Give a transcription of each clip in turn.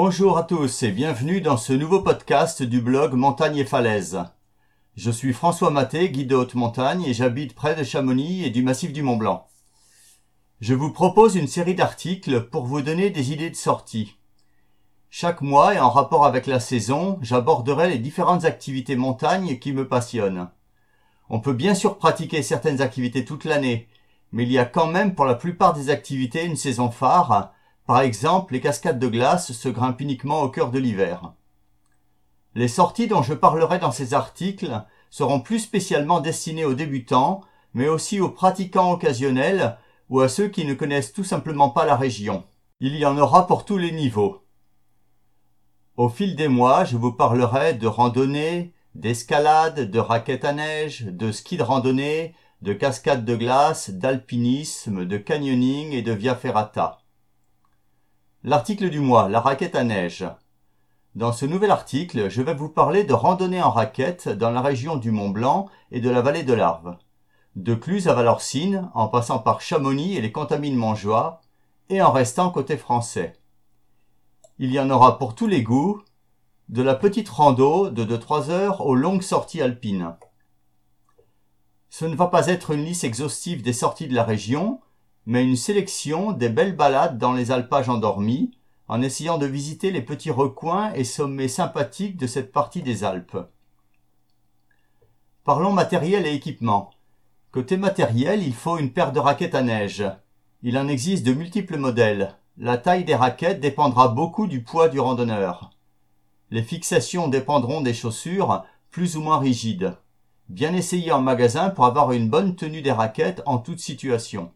Bonjour à tous et bienvenue dans ce nouveau podcast du blog Montagne et Falaise. Je suis François Maté, guide de haute montagne et j'habite près de Chamonix et du massif du Mont Blanc. Je vous propose une série d'articles pour vous donner des idées de sortie. Chaque mois et en rapport avec la saison, j'aborderai les différentes activités montagne qui me passionnent. On peut bien sûr pratiquer certaines activités toute l'année, mais il y a quand même pour la plupart des activités une saison phare, par exemple, les cascades de glace se grimpent uniquement au cœur de l'hiver. Les sorties dont je parlerai dans ces articles seront plus spécialement destinées aux débutants, mais aussi aux pratiquants occasionnels ou à ceux qui ne connaissent tout simplement pas la région. Il y en aura pour tous les niveaux. Au fil des mois, je vous parlerai de randonnée, d'escalade, de raquettes à neige, de ski de randonnée, de cascades de glace, d'alpinisme, de canyoning et de via ferrata. L'article du mois, la raquette à neige. Dans ce nouvel article, je vais vous parler de randonnée en raquette dans la région du Mont Blanc et de la vallée de l'Arve. De Cluse à Valorcine, en passant par Chamonix et les contamines Montjoie, et en restant côté français. Il y en aura pour tous les goûts, de la petite rando de 2-3 heures aux longues sorties alpines. Ce ne va pas être une liste exhaustive des sorties de la région, mais une sélection des belles balades dans les alpages endormis, en essayant de visiter les petits recoins et sommets sympathiques de cette partie des Alpes. Parlons matériel et équipement. Côté matériel, il faut une paire de raquettes à neige. Il en existe de multiples modèles. La taille des raquettes dépendra beaucoup du poids du randonneur. Les fixations dépendront des chaussures, plus ou moins rigides. Bien essayer en magasin pour avoir une bonne tenue des raquettes en toute situation.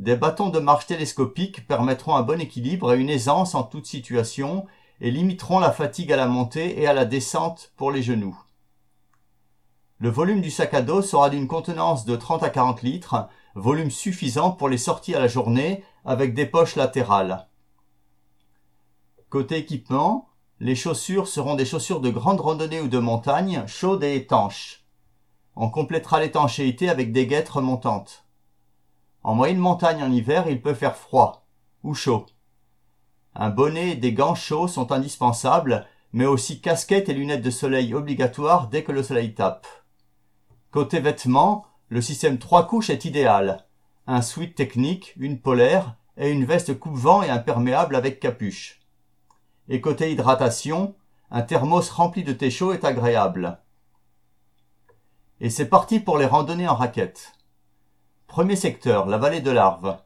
Des bâtons de marche télescopiques permettront un bon équilibre et une aisance en toute situation et limiteront la fatigue à la montée et à la descente pour les genoux. Le volume du sac à dos sera d'une contenance de 30 à 40 litres, volume suffisant pour les sorties à la journée avec des poches latérales. Côté équipement, les chaussures seront des chaussures de grande randonnée ou de montagne, chaudes et étanches. On complétera l'étanchéité avec des guêtres remontantes. En moyenne montagne en hiver, il peut faire froid ou chaud. Un bonnet et des gants chauds sont indispensables, mais aussi casquette et lunettes de soleil obligatoires dès que le soleil tape. Côté vêtements, le système trois couches est idéal. Un sweat technique, une polaire et une veste coupe-vent et imperméable avec capuche. Et côté hydratation, un thermos rempli de thé chaud est agréable. Et c'est parti pour les randonnées en raquettes. Premier secteur, la vallée de l'Arve.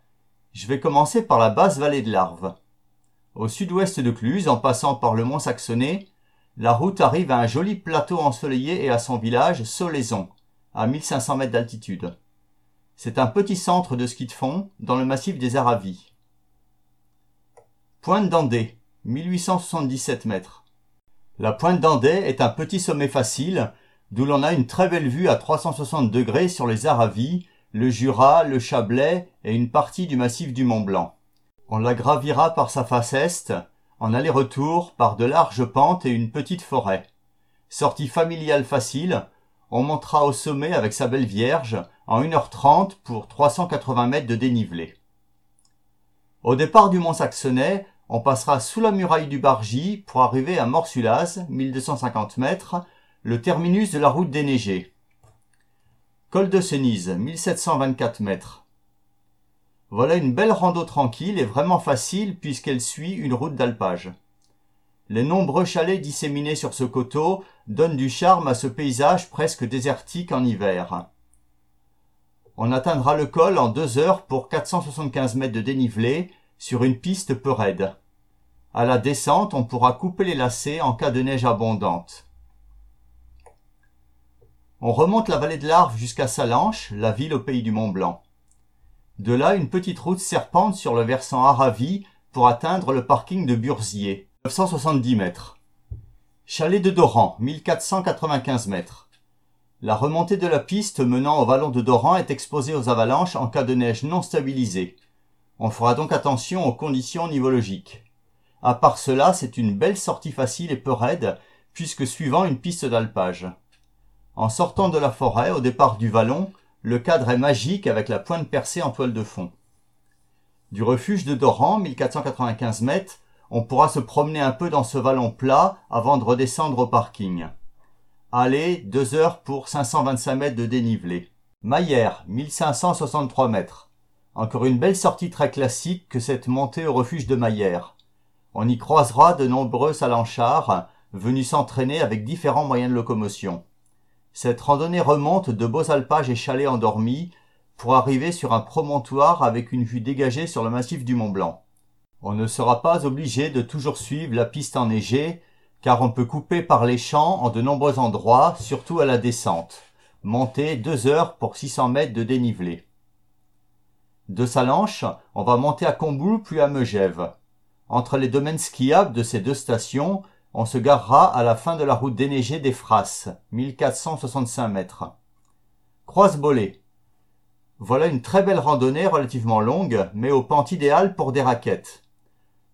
Je vais commencer par la basse vallée de l'Arve. Au sud-ouest de Cluse, en passant par le mont Saxonnet, la route arrive à un joli plateau ensoleillé et à son village, Solaison, à 1500 mètres d'altitude. C'est un petit centre de ski de fond dans le massif des Aravis. Pointe d'Andé, 1877 mètres. La pointe d'Andé est un petit sommet facile, d'où l'on a une très belle vue à 360 degrés sur les Aravis le Jura, le Chablais et une partie du massif du Mont Blanc. On la gravira par sa face est, en aller-retour par de larges pentes et une petite forêt. Sortie familiale facile, on montera au sommet avec sa belle Vierge en 1h30 pour 380 mètres de dénivelé. Au départ du mont Saxonnet, on passera sous la muraille du Bargy pour arriver à Morsulaz, 1250 mètres, le terminus de la route déneigée. Col de Cenise, 1724 mètres. Voilà une belle rando tranquille et vraiment facile puisqu'elle suit une route d'alpage. Les nombreux chalets disséminés sur ce coteau donnent du charme à ce paysage presque désertique en hiver. On atteindra le col en deux heures pour 475 mètres de dénivelé sur une piste peu raide. À la descente, on pourra couper les lacets en cas de neige abondante. On remonte la vallée de l'Arve jusqu'à Salanches, la ville au pays du Mont Blanc. De là, une petite route serpente sur le versant Aravis pour atteindre le parking de Burzier, 970 mètres. Chalet de Doran, 1495 mètres. La remontée de la piste menant au vallon de Doran est exposée aux avalanches en cas de neige non stabilisée. On fera donc attention aux conditions nivologiques. À part cela, c'est une belle sortie facile et peu raide, puisque suivant une piste d'alpage. En sortant de la forêt, au départ du vallon, le cadre est magique avec la pointe percée en toile de fond. Du refuge de Doran, 1495 mètres, on pourra se promener un peu dans ce vallon plat avant de redescendre au parking. Allez, 2 heures pour 525 mètres de dénivelé. Maillère, 1563 mètres. Encore une belle sortie très classique que cette montée au refuge de Maillère. On y croisera de nombreux salanchards venus s'entraîner avec différents moyens de locomotion. Cette randonnée remonte de beaux alpages et chalets endormis pour arriver sur un promontoire avec une vue dégagée sur le massif du Mont Blanc. On ne sera pas obligé de toujours suivre la piste enneigée, car on peut couper par les champs en de nombreux endroits, surtout à la descente. Monter deux heures pour 600 mètres de dénivelé. De Salanches, on va monter à Comboul puis à Megève. Entre les domaines skiables de ces deux stations, on se garera à la fin de la route déneigée des Frasses, 1465 mètres. Croise-Bollet. Voilà une très belle randonnée relativement longue, mais au pente idéal pour des raquettes.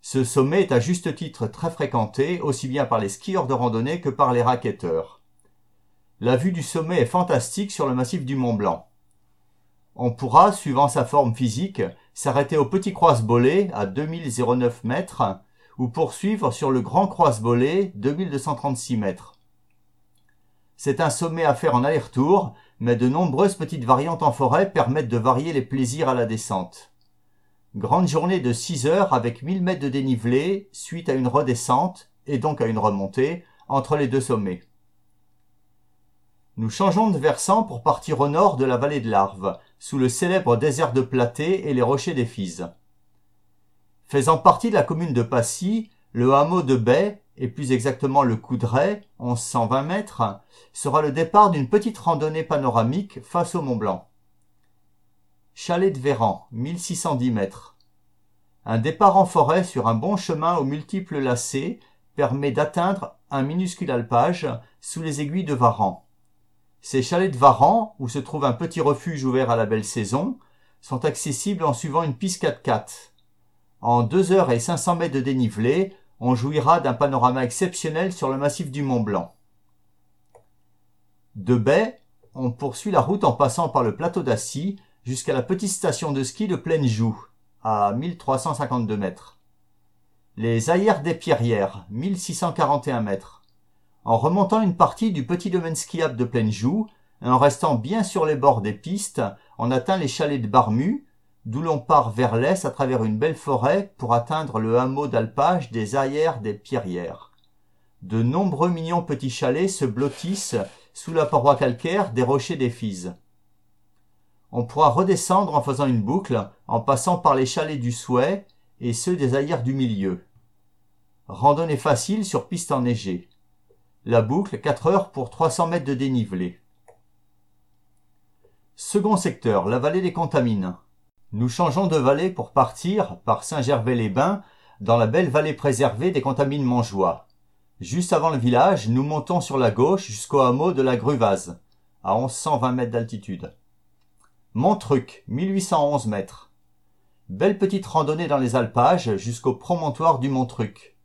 Ce sommet est à juste titre très fréquenté, aussi bien par les skieurs de randonnée que par les raquetteurs. La vue du sommet est fantastique sur le massif du Mont Blanc. On pourra, suivant sa forme physique, s'arrêter au petit croise-bollet à 2009 mètres ou poursuivre sur le grand croise-bollet 2236 mètres. C'est un sommet à faire en aller-retour, mais de nombreuses petites variantes en forêt permettent de varier les plaisirs à la descente. Grande journée de 6 heures avec 1000 mètres de dénivelé suite à une redescente, et donc à une remontée, entre les deux sommets. Nous changeons de versant pour partir au nord de la vallée de l'Arve, sous le célèbre désert de Platé et les rochers des. Faisant partie de la commune de Passy, le hameau de Baie, et plus exactement le Coudray, 1120 mètres, sera le départ d'une petite randonnée panoramique face au Mont Blanc. Chalet de Véran, 1610 mètres. Un départ en forêt sur un bon chemin aux multiples lacets permet d'atteindre un minuscule alpage sous les aiguilles de Varan. Ces chalets de Varan, où se trouve un petit refuge ouvert à la belle saison, sont accessibles en suivant une piste 4x4. En deux heures et 500 mètres de dénivelé, on jouira d'un panorama exceptionnel sur le massif du Mont Blanc. De baie, on poursuit la route en passant par le plateau d'Assy jusqu'à la petite station de ski de Pleine Joux, à 1352 mètres. Les ailleurs des Pierrières, 1641 mètres. En remontant une partie du petit domaine skiable de Pleine Joux, et en restant bien sur les bords des pistes, on atteint les chalets de Barmu, d'où l'on part vers l'est à travers une belle forêt pour atteindre le hameau d'alpage des ailleurs des Pierrières. De nombreux mignons petits chalets se blottissent sous la paroi calcaire des rochers des Fises on pourra redescendre en faisant une boucle, en passant par les chalets du Souhait et ceux des ailleurs du milieu. Randonnée facile sur piste enneigée. La boucle, 4 heures pour 300 mètres de dénivelé. Second secteur, la vallée des Contamines. Nous changeons de vallée pour partir, par Saint-Gervais-les-Bains, dans la belle vallée préservée des Contamines Montjoie. Juste avant le village, nous montons sur la gauche jusqu'au hameau de la Gruvase, à 1120 mètres d'altitude. Montruc, 1811 mètres. Belle petite randonnée dans les alpages jusqu'au promontoire du Montruc.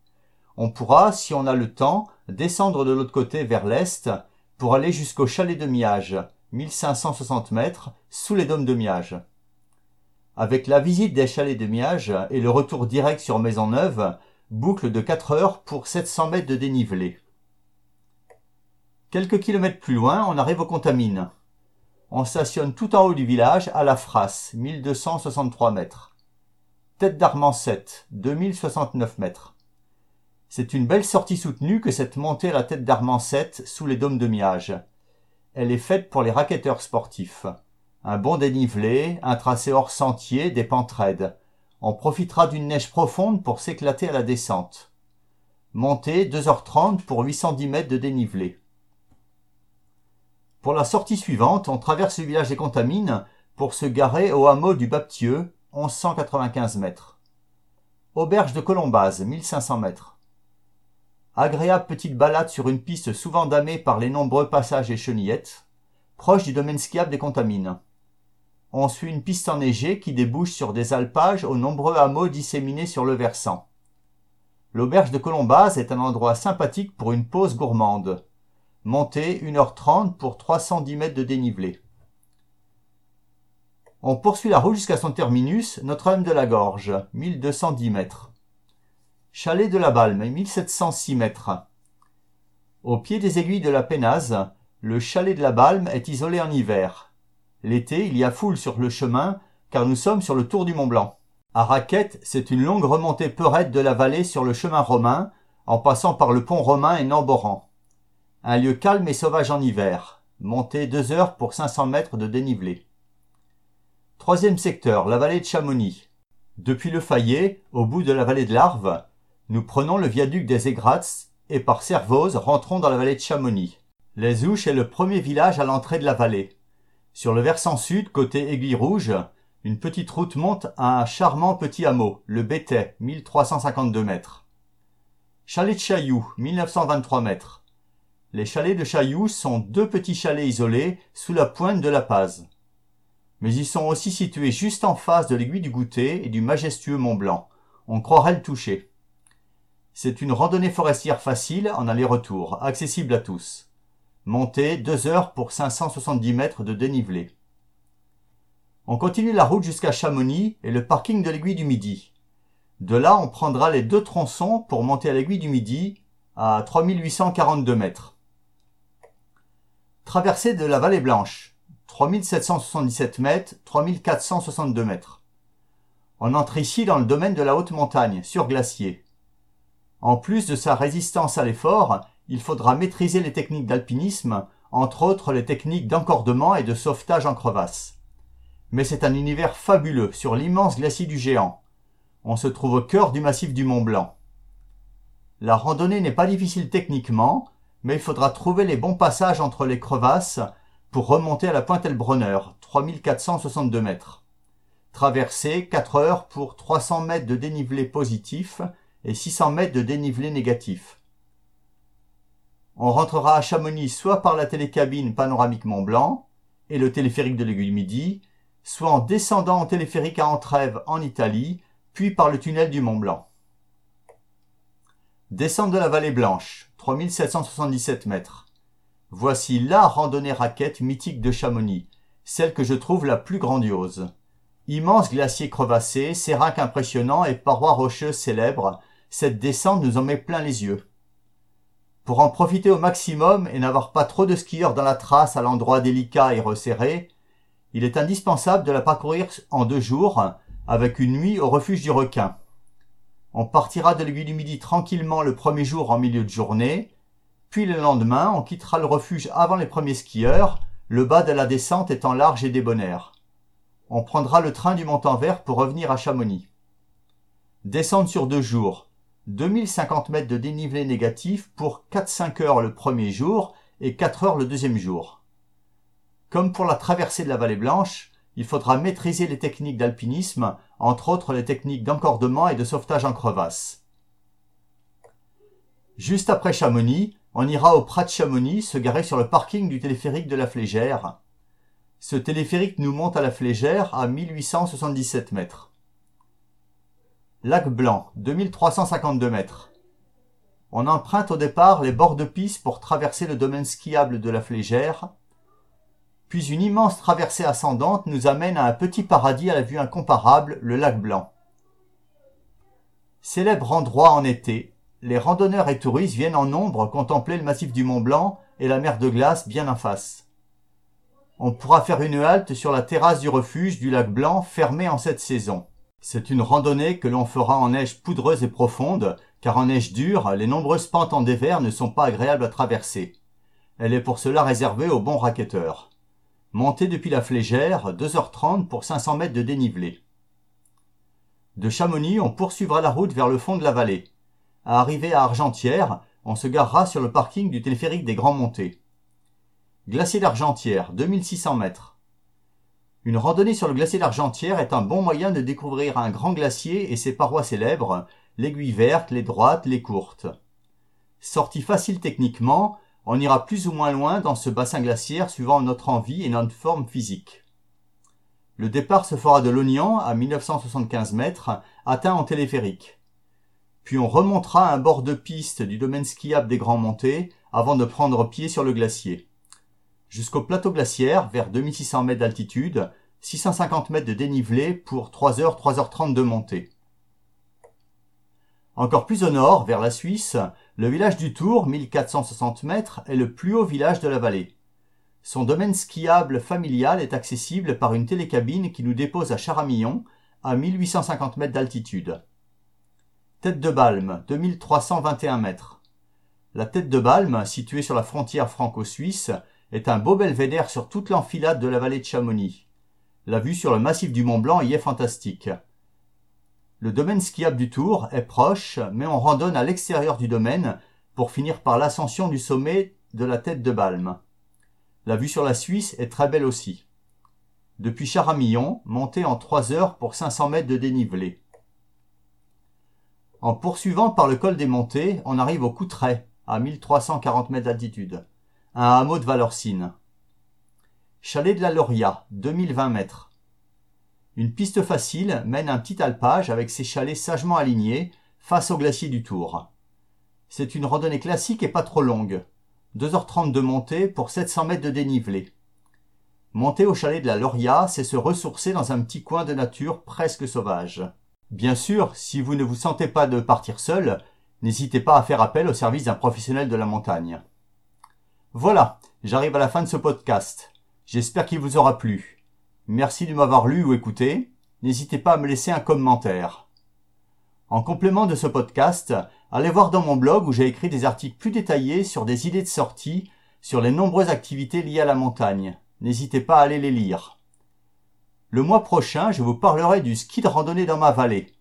On pourra, si on a le temps, descendre de l'autre côté vers l'est pour aller jusqu'au chalet de Miage, 1560 mètres, sous les dômes de Miage. Avec la visite des chalets de Miage et le retour direct sur Maisonneuve, boucle de 4 heures pour 700 mètres de dénivelé. Quelques kilomètres plus loin, on arrive aux Contamines on stationne tout en haut du village à la Frasse, 1263 mètres. Tête d'Armand 7, 2069 mètres. C'est une belle sortie soutenue que cette montée à la tête d'Armand 7 sous les dômes de Miage. Elle est faite pour les raquetteurs sportifs. Un bon dénivelé, un tracé hors sentier, des pentes raides. On profitera d'une neige profonde pour s'éclater à la descente. Montée 2h30 pour 810 mètres de dénivelé. Pour la sortie suivante, on traverse le village des Contamines pour se garer au hameau du Baptieux, 1195 mètres. Auberge de Colombase, 1500 mètres. Agréable petite balade sur une piste souvent damée par les nombreux passages et chenillettes, proche du domaine skiable des Contamines. On suit une piste enneigée qui débouche sur des alpages aux nombreux hameaux disséminés sur le versant. L'auberge de Colombase est un endroit sympathique pour une pause gourmande. Montée 1h30 pour 310 mètres de dénivelé. On poursuit la route jusqu'à son terminus, Notre-Dame de la Gorge, 1210 mètres. Chalet de la Balme, 1706 mètres. Au pied des aiguilles de la Pénaze, le chalet de la Balme est isolé en hiver. L'été, il y a foule sur le chemin, car nous sommes sur le tour du Mont Blanc. À Raquette, c'est une longue remontée peu raide de la vallée sur le chemin romain, en passant par le pont romain et Namboran. Un lieu calme et sauvage en hiver. Montée deux heures pour 500 mètres de dénivelé. Troisième secteur, la vallée de Chamonix. Depuis le Fayet, au bout de la vallée de l'Arve, nous prenons le viaduc des Aigrats et par Servoz rentrons dans la vallée de Chamonix. Les Ouches est le premier village à l'entrée de la vallée. Sur le versant sud, côté Aiguille Rouge, une petite route monte à un charmant petit hameau, le Bétet, 1352 mètres. Chalet de Chailloux, 1923 mètres. Les chalets de Chailloux sont deux petits chalets isolés sous la pointe de la Paz. Mais ils sont aussi situés juste en face de l'aiguille du Goûter et du majestueux Mont Blanc. On croirait le toucher. C'est une randonnée forestière facile en aller-retour, accessible à tous. Montée 2 heures pour 570 mètres de dénivelé. On continue la route jusqu'à Chamonix et le parking de l'aiguille du Midi. De là, on prendra les deux tronçons pour monter à l'aiguille du Midi à 3842 mètres. Traversée de la vallée Blanche, 3777 mètres, 3462 mètres. On entre ici dans le domaine de la haute montagne, sur glacier. En plus de sa résistance à l'effort, il faudra maîtriser les techniques d'alpinisme, entre autres les techniques d'encordement et de sauvetage en crevasse. Mais c'est un univers fabuleux sur l'immense glacier du géant. On se trouve au cœur du massif du Mont Blanc. La randonnée n'est pas difficile techniquement, mais il faudra trouver les bons passages entre les crevasses pour remonter à la pointe Elbronner, 3462 mètres. Traverser 4 heures pour 300 mètres de dénivelé positif et 600 mètres de dénivelé négatif. On rentrera à Chamonix soit par la télécabine panoramique Mont Blanc et le téléphérique de l'aiguille Midi, soit en descendant en téléphérique à Entreve en Italie, puis par le tunnel du Mont Blanc. Descente de la vallée Blanche, 3777 mètres. Voici la randonnée raquette mythique de Chamonix, celle que je trouve la plus grandiose. Immense glacier crevassé, sérac impressionnant et parois rocheuses célèbres, cette descente nous en met plein les yeux. Pour en profiter au maximum et n'avoir pas trop de skieurs dans la trace à l'endroit délicat et resserré, il est indispensable de la parcourir en deux jours, avec une nuit au refuge du requin. On partira de l'aiguille du midi tranquillement le premier jour en milieu de journée, puis le lendemain on quittera le refuge avant les premiers skieurs, le bas de la descente étant large et débonnaire. On prendra le train du Montant-Vert pour revenir à Chamonix. Descente sur deux jours, 2050 mètres de dénivelé négatif pour 4-5 heures le premier jour et 4 heures le deuxième jour. Comme pour la traversée de la vallée blanche, il faudra maîtriser les techniques d'alpinisme, entre autres les techniques d'encordement et de sauvetage en crevasse. Juste après Chamonix, on ira au Prat de Chamonix se garer sur le parking du téléphérique de la Flégère. Ce téléphérique nous monte à la Flégère à 1877 mètres. Lac Blanc, 2352 mètres. On emprunte au départ les bords de piste pour traverser le domaine skiable de la Flégère, puis une immense traversée ascendante nous amène à un petit paradis à la vue incomparable, le lac Blanc. Célèbre endroit en été, les randonneurs et touristes viennent en nombre contempler le massif du Mont Blanc et la mer de glace bien en face. On pourra faire une halte sur la terrasse du refuge du lac Blanc fermé en cette saison. C'est une randonnée que l'on fera en neige poudreuse et profonde, car en neige dure, les nombreuses pentes en dévers ne sont pas agréables à traverser. Elle est pour cela réservée aux bons raquetteurs. Montée depuis la Flégère, 2h30 pour 500 mètres de dénivelé. De Chamonix, on poursuivra la route vers le fond de la vallée. À arriver à Argentière, on se garera sur le parking du téléphérique des Grands Montées. Glacier d'Argentière, 2600 mètres. Une randonnée sur le glacier d'Argentière est un bon moyen de découvrir un grand glacier et ses parois célèbres, l'aiguille verte, les droites, les courtes. Sortie facile techniquement, on ira plus ou moins loin dans ce bassin glaciaire suivant notre envie et notre forme physique. Le départ se fera de l'Ognan à 1975 mètres, atteint en téléphérique. Puis on remontera un bord de piste du domaine skiable des Grands Montées avant de prendre pied sur le glacier jusqu'au plateau glaciaire vers 2600 mètres d'altitude, 650 mètres de dénivelé pour 3 h 3h30 de montée. Encore plus au nord, vers la Suisse, le village du Tour, 1460 mètres, est le plus haut village de la vallée. Son domaine skiable familial est accessible par une télécabine qui nous dépose à Charamillon, à 1850 mètres d'altitude. Tête de Balme, 2321 mètres. La tête de Balme, située sur la frontière franco-suisse, est un beau belvédère sur toute l'enfilade de la vallée de Chamonix. La vue sur le massif du Mont Blanc y est fantastique. Le domaine skiable du Tour est proche, mais on randonne à l'extérieur du domaine pour finir par l'ascension du sommet de la tête de Balme. La vue sur la Suisse est très belle aussi. Depuis Charamillon, montez en 3 heures pour 500 mètres de dénivelé. En poursuivant par le col des montées, on arrive au Coutray, à 1340 mètres d'altitude, un hameau de Valorcine. Chalet de la Loria, 2020 mètres. Une piste facile mène un petit alpage avec ses chalets sagement alignés face au glacier du Tour. C'est une randonnée classique et pas trop longue. 2h30 de montée pour 700 mètres de dénivelé. Monter au chalet de la Loria, c'est se ressourcer dans un petit coin de nature presque sauvage. Bien sûr, si vous ne vous sentez pas de partir seul, n'hésitez pas à faire appel au service d'un professionnel de la montagne. Voilà, j'arrive à la fin de ce podcast. J'espère qu'il vous aura plu. Merci de m'avoir lu ou écouté. N'hésitez pas à me laisser un commentaire. En complément de ce podcast, allez voir dans mon blog où j'ai écrit des articles plus détaillés sur des idées de sortie, sur les nombreuses activités liées à la montagne. N'hésitez pas à aller les lire. Le mois prochain, je vous parlerai du ski de randonnée dans ma vallée.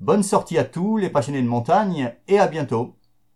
Bonne sortie à tous les passionnés de montagne et à bientôt.